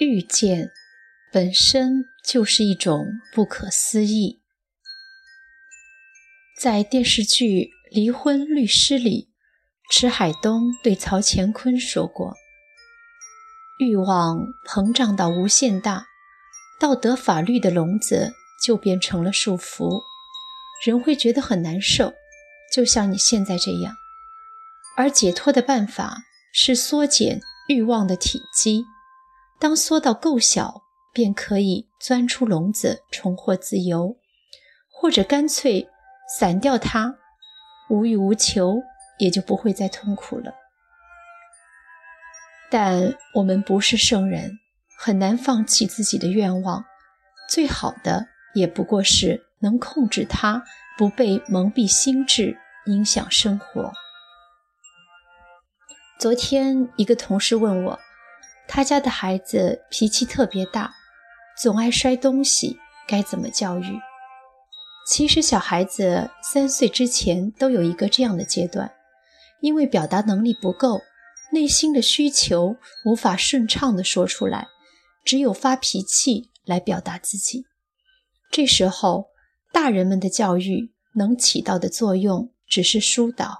遇见本身就是一种不可思议。在电视剧《离婚律师》里，池海东对曹乾坤说过：“欲望膨胀到无限大，道德法律的笼子就变成了束缚，人会觉得很难受，就像你现在这样。而解脱的办法是缩减欲望的体积。”当缩到够小，便可以钻出笼子，重获自由；或者干脆散掉它，无欲无求，也就不会再痛苦了。但我们不是圣人，很难放弃自己的愿望。最好的也不过是能控制它，不被蒙蔽心智，影响生活。昨天，一个同事问我。他家的孩子脾气特别大，总爱摔东西，该怎么教育？其实小孩子三岁之前都有一个这样的阶段，因为表达能力不够，内心的需求无法顺畅地说出来，只有发脾气来表达自己。这时候，大人们的教育能起到的作用只是疏导，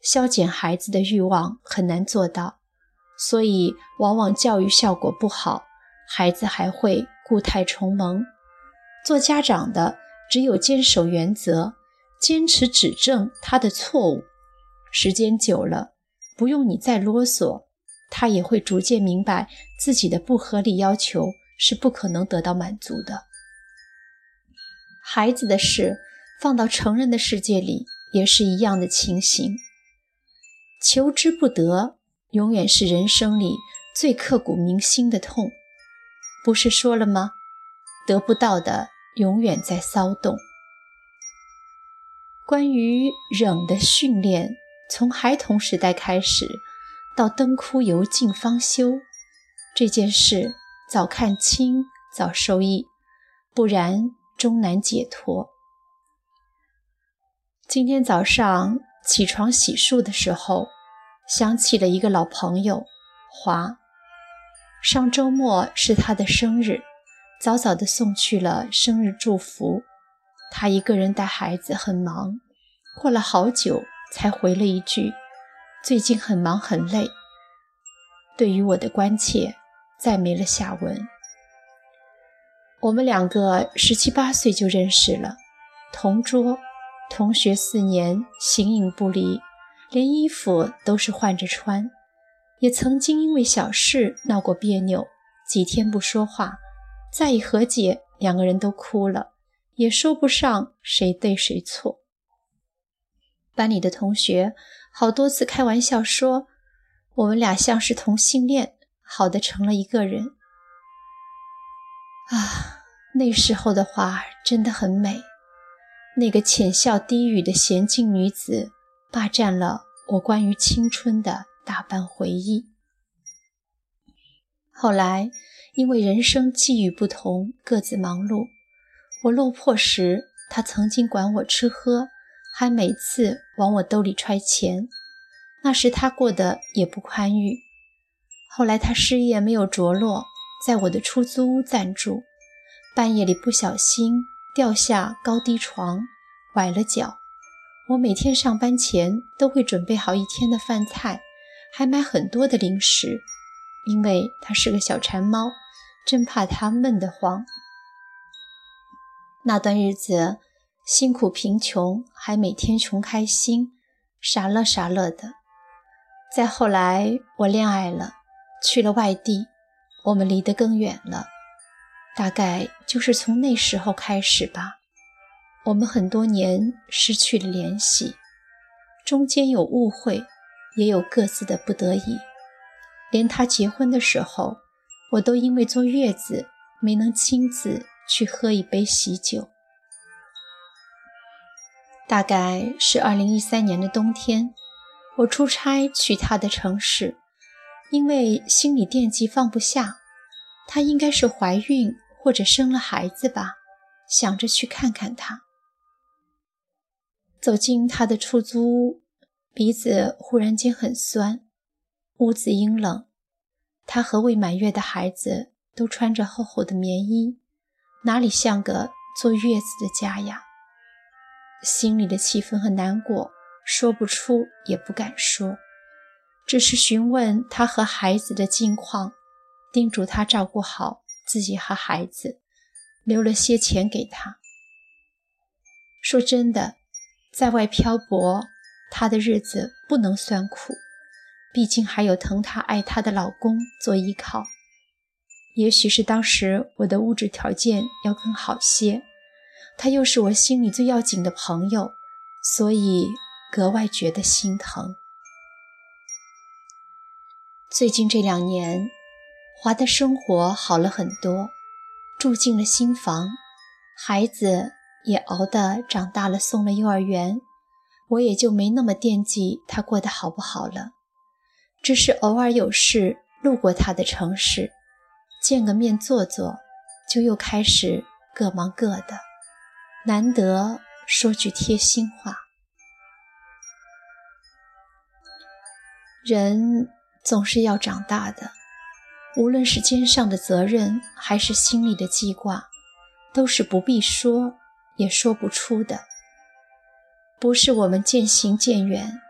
消减孩子的欲望很难做到。所以，往往教育效果不好，孩子还会固态重萌。做家长的只有坚守原则，坚持指正他的错误。时间久了，不用你再啰嗦，他也会逐渐明白自己的不合理要求是不可能得到满足的。孩子的事放到成人的世界里也是一样的情形，求之不得。永远是人生里最刻骨铭心的痛，不是说了吗？得不到的永远在骚动。关于忍的训练，从孩童时代开始，到灯枯油尽方休，这件事早看清早受益，不然终难解脱。今天早上起床洗漱的时候。想起了一个老朋友华，上周末是他的生日，早早的送去了生日祝福。他一个人带孩子很忙，过了好久才回了一句：“最近很忙很累。”对于我的关切，再没了下文。我们两个十七八岁就认识了，同桌，同学四年，形影不离。连衣服都是换着穿，也曾经因为小事闹过别扭，几天不说话，再一和解，两个人都哭了，也说不上谁对谁错。班里的同学好多次开玩笑说，我们俩像是同性恋，好的成了一个人。啊，那时候的花真的很美，那个浅笑低语的娴静女子。霸占了我关于青春的大半回忆。后来，因为人生际遇不同，各自忙碌。我落魄时，他曾经管我吃喝，还每次往我兜里揣钱。那时他过得也不宽裕。后来他失业没有着落，在我的出租屋暂住。半夜里不小心掉下高低床，崴了脚。我每天上班前都会准备好一天的饭菜，还买很多的零食，因为它是个小馋猫，真怕它闷得慌。那段日子辛苦贫穷，还每天穷开心，傻乐傻乐的。再后来我恋爱了，去了外地，我们离得更远了，大概就是从那时候开始吧。我们很多年失去了联系，中间有误会，也有各自的不得已。连他结婚的时候，我都因为坐月子没能亲自去喝一杯喜酒。大概是二零一三年的冬天，我出差去他的城市，因为心里惦记放不下，他应该是怀孕或者生了孩子吧，想着去看看他。走进他的出租屋，鼻子忽然间很酸。屋子阴冷，他和未满月的孩子都穿着厚厚的棉衣，哪里像个坐月子的家呀？心里的气愤和难过说不出，也不敢说，只是询问他和孩子的近况，叮嘱他照顾好自己和孩子，留了些钱给他。说真的，在外漂泊，她的日子不能算苦，毕竟还有疼她爱她的老公做依靠。也许是当时我的物质条件要更好些，他又是我心里最要紧的朋友，所以格外觉得心疼。最近这两年，华的生活好了很多，住进了新房，孩子也熬得长大了，送了幼儿园，我也就没那么惦记他过得好不好了，只是偶尔有事路过他的城市。见个面坐坐，就又开始各忙各的，难得说句贴心话。人总是要长大的，无论是肩上的责任，还是心里的记挂，都是不必说也说不出的。不是我们渐行渐远，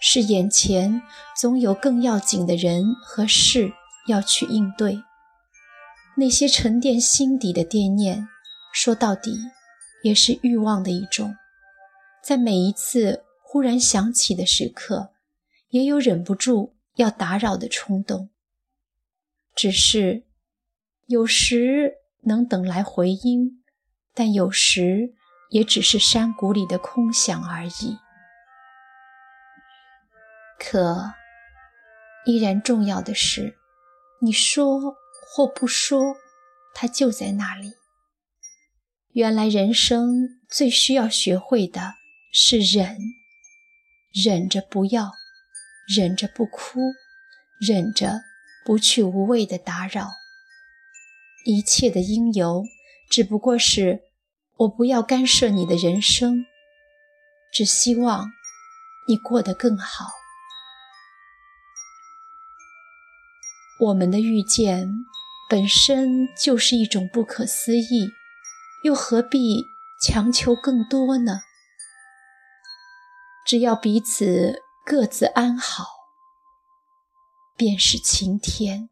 是眼前总有更要紧的人和事要去应对。那些沉淀心底的惦念，说到底也是欲望的一种。在每一次忽然想起的时刻，也有忍不住要打扰的冲动。只是有时能等来回音，但有时也只是山谷里的空想而已。可依然重要的是，你说。或不说，它就在那里。原来人生最需要学会的是忍，忍着不要，忍着不哭，忍着不去无谓的打扰。一切的因由，只不过是我不要干涉你的人生，只希望你过得更好。我们的遇见。本身就是一种不可思议，又何必强求更多呢？只要彼此各自安好，便是晴天。